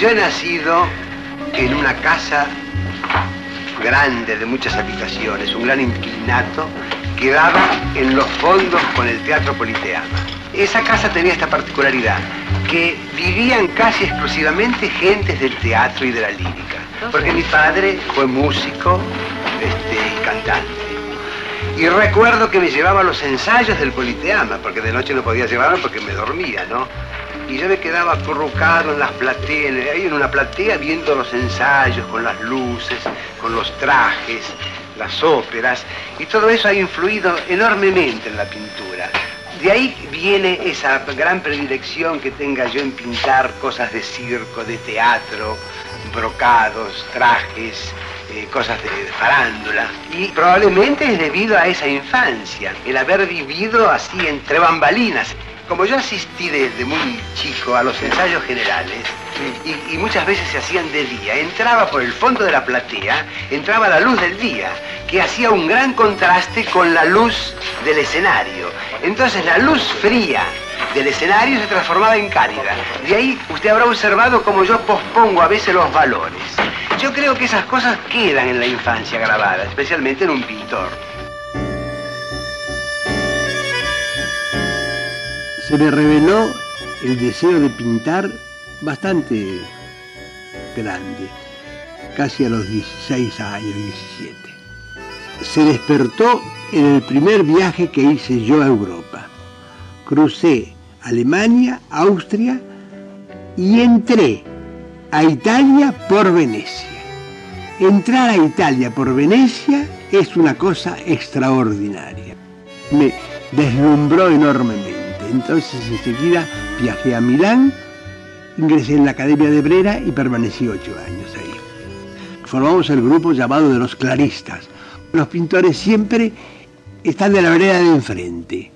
yo he nacido en una casa grande de muchas habitaciones, un gran inquilinato que daba en los fondos con el Teatro Politeama. Esa casa tenía esta particularidad, que vivían casi exclusivamente gentes del teatro y de la lírica, porque mi padre fue músico este, y cantante. Y recuerdo que me llevaba a los ensayos del Politeama, porque de noche no podía llevarlo porque me dormía, ¿no? Y yo me quedaba acurrucado en las plateas, ahí en una platea viendo los ensayos, con las luces, con los trajes, las óperas, y todo eso ha influido enormemente en la pintura. De ahí viene esa gran predilección que tenga yo en pintar cosas de circo, de teatro, brocados, trajes, eh, cosas de, de farándula. Y probablemente es debido a esa infancia, el haber vivido así entre bambalinas. Como yo asistí desde muy chico a los ensayos generales, y, y muchas veces se hacían de día, entraba por el fondo de la platea, entraba la luz del día, que hacía un gran contraste con la luz del escenario. Entonces la luz fría del escenario se transformaba en cálida. De ahí usted habrá observado cómo yo pospongo a veces los valores. Yo creo que esas cosas quedan en la infancia grabadas, especialmente en un pintor. Se me reveló el deseo de pintar bastante grande, casi a los 16 años, 17. Se despertó en el primer viaje que hice yo a Europa. Crucé Alemania, Austria y entré a Italia por Venecia. Entrar a Italia por Venecia es una cosa extraordinaria. Me deslumbró enormemente. Entonces enseguida viajé a Milán, ingresé en la Academia de Brera y permanecí ocho años ahí. Formamos el grupo llamado de los claristas. Los pintores siempre están de la vereda de enfrente.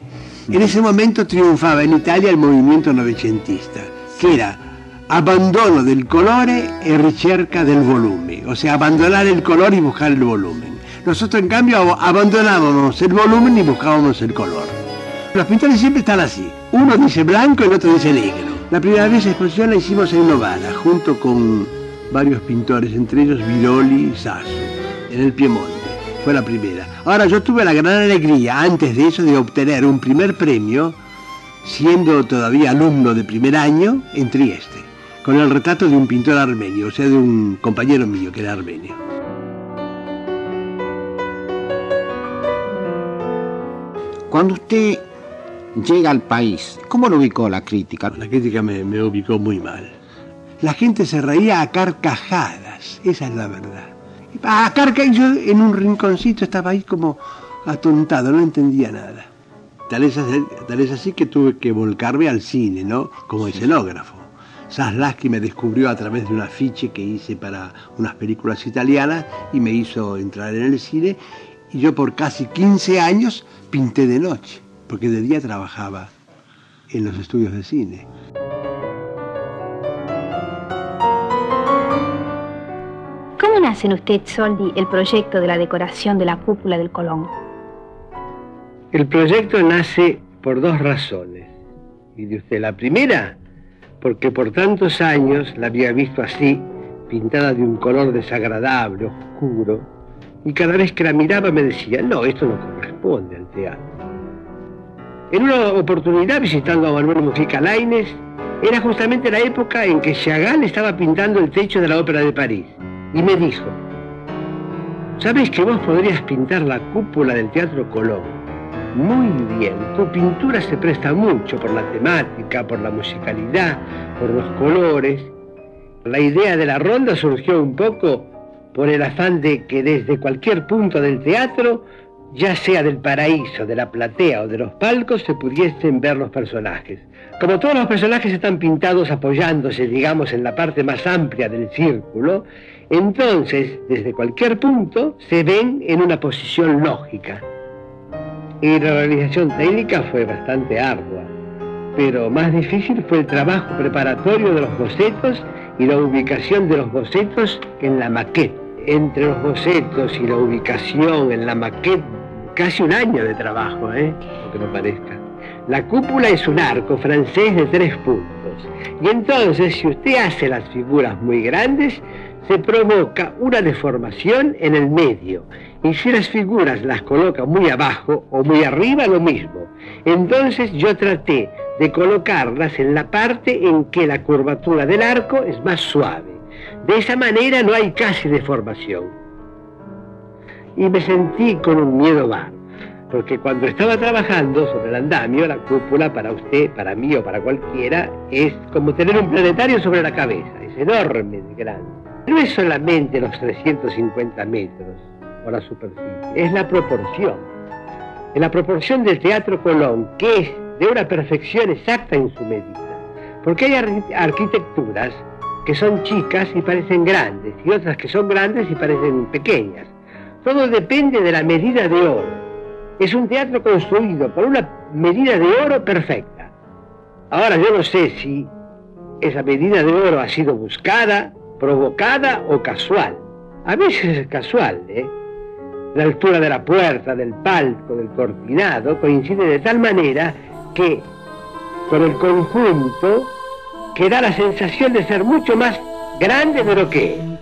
En ese momento triunfaba en Italia el movimiento novecentista, que era abandono del colore e ricerca del volumen, o sea, abandonar el color y buscar el volumen. Nosotros, en cambio, abandonábamos el volumen y buscábamos el color. Los pintores siempre están así. Uno dice blanco y el otro dice negro. La primera vez la exposición la hicimos en Novara, junto con varios pintores, entre ellos Viroli y Sasso, en el Piemonte. Fue la primera. Ahora, yo tuve la gran alegría, antes de eso, de obtener un primer premio, siendo todavía alumno de primer año, en Trieste, con el retrato de un pintor armenio, o sea, de un compañero mío que era armenio. Cuando usted llega al país, ¿cómo lo ubicó la crítica? La crítica me, me ubicó muy mal. La gente se reía a carcajadas, esa es la verdad. A carcajadas, yo en un rinconcito estaba ahí como atontado, no entendía nada. Tal es, así, tal es así que tuve que volcarme al cine, ¿no? Como escenógrafo. Saslaski me descubrió a través de un afiche que hice para unas películas italianas y me hizo entrar en el cine. Y yo por casi 15 años pinté de noche, porque de día trabajaba en los estudios de cine. ¿Cómo nace en usted, Soldi, el proyecto de la decoración de la cúpula del Colón? El proyecto nace por dos razones. Y de usted, la primera, porque por tantos años la había visto así, pintada de un color desagradable, oscuro, y cada vez que la miraba me decía, no, esto no corresponde al teatro. En una oportunidad visitando a Manuel Mujica Lainez, era justamente la época en que Chagall estaba pintando el techo de la Ópera de París, y me dijo, ¿sabes que vos podrías pintar la cúpula del Teatro Colón? Muy bien, tu pintura se presta mucho por la temática, por la musicalidad, por los colores. La idea de la ronda surgió un poco por el afán de que desde cualquier punto del teatro, ya sea del paraíso, de la platea o de los palcos, se pudiesen ver los personajes. Como todos los personajes están pintados apoyándose, digamos, en la parte más amplia del círculo, entonces, desde cualquier punto, se ven en una posición lógica. Y la realización técnica fue bastante ardua, pero más difícil fue el trabajo preparatorio de los bocetos y la ubicación de los bocetos en la maqueta. Entre los bocetos y la ubicación en la maqueta, casi un año de trabajo, ¿eh? Aunque no parezca. La cúpula es un arco francés de tres puntos. Y entonces, si usted hace las figuras muy grandes, se provoca una deformación en el medio. Y si las figuras las coloca muy abajo o muy arriba, lo mismo. Entonces yo traté de colocarlas en la parte en que la curvatura del arco es más suave. De esa manera no hay casi deformación. Y me sentí con un miedo bar, porque cuando estaba trabajando sobre el andamio, la cúpula para usted, para mí o para cualquiera, es como tener un planetario sobre la cabeza, es enorme de grande. No es solamente los 350 metros o la superficie, es la proporción. En la proporción del Teatro Colón, que es de una perfección exacta en su medida. Porque hay arquitecturas que son chicas y parecen grandes, y otras que son grandes y parecen pequeñas. Todo depende de la medida de oro. Es un teatro construido por una medida de oro perfecta. Ahora yo no sé si esa medida de oro ha sido buscada, provocada o casual. A veces es casual, ¿eh? La altura de la puerta, del palco, del cortinado coincide de tal manera que con el conjunto que da la sensación de ser mucho más grande de lo que es.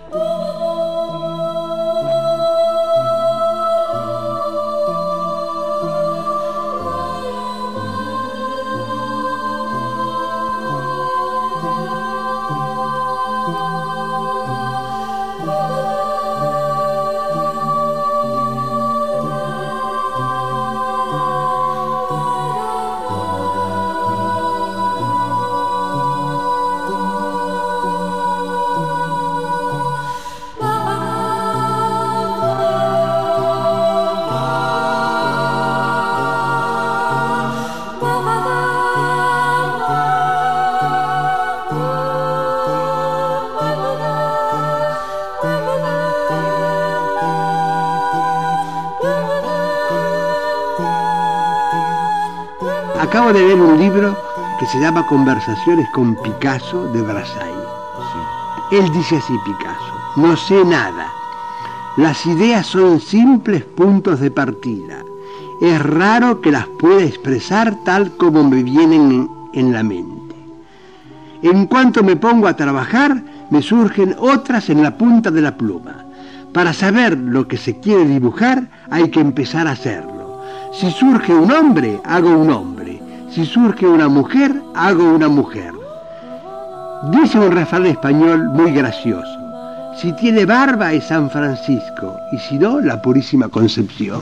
Acabo de ver un libro que se llama Conversaciones con Picasso de Brassai. Él dice así, Picasso, no sé nada. Las ideas son simples puntos de partida. Es raro que las pueda expresar tal como me vienen en la mente. En cuanto me pongo a trabajar, me surgen otras en la punta de la pluma. Para saber lo que se quiere dibujar, hay que empezar a hacerlo. Si surge un hombre, hago un hombre. Si surge una mujer, hago una mujer. Dice un refrán español muy gracioso. Si tiene barba es San Francisco y si no, la Purísima Concepción.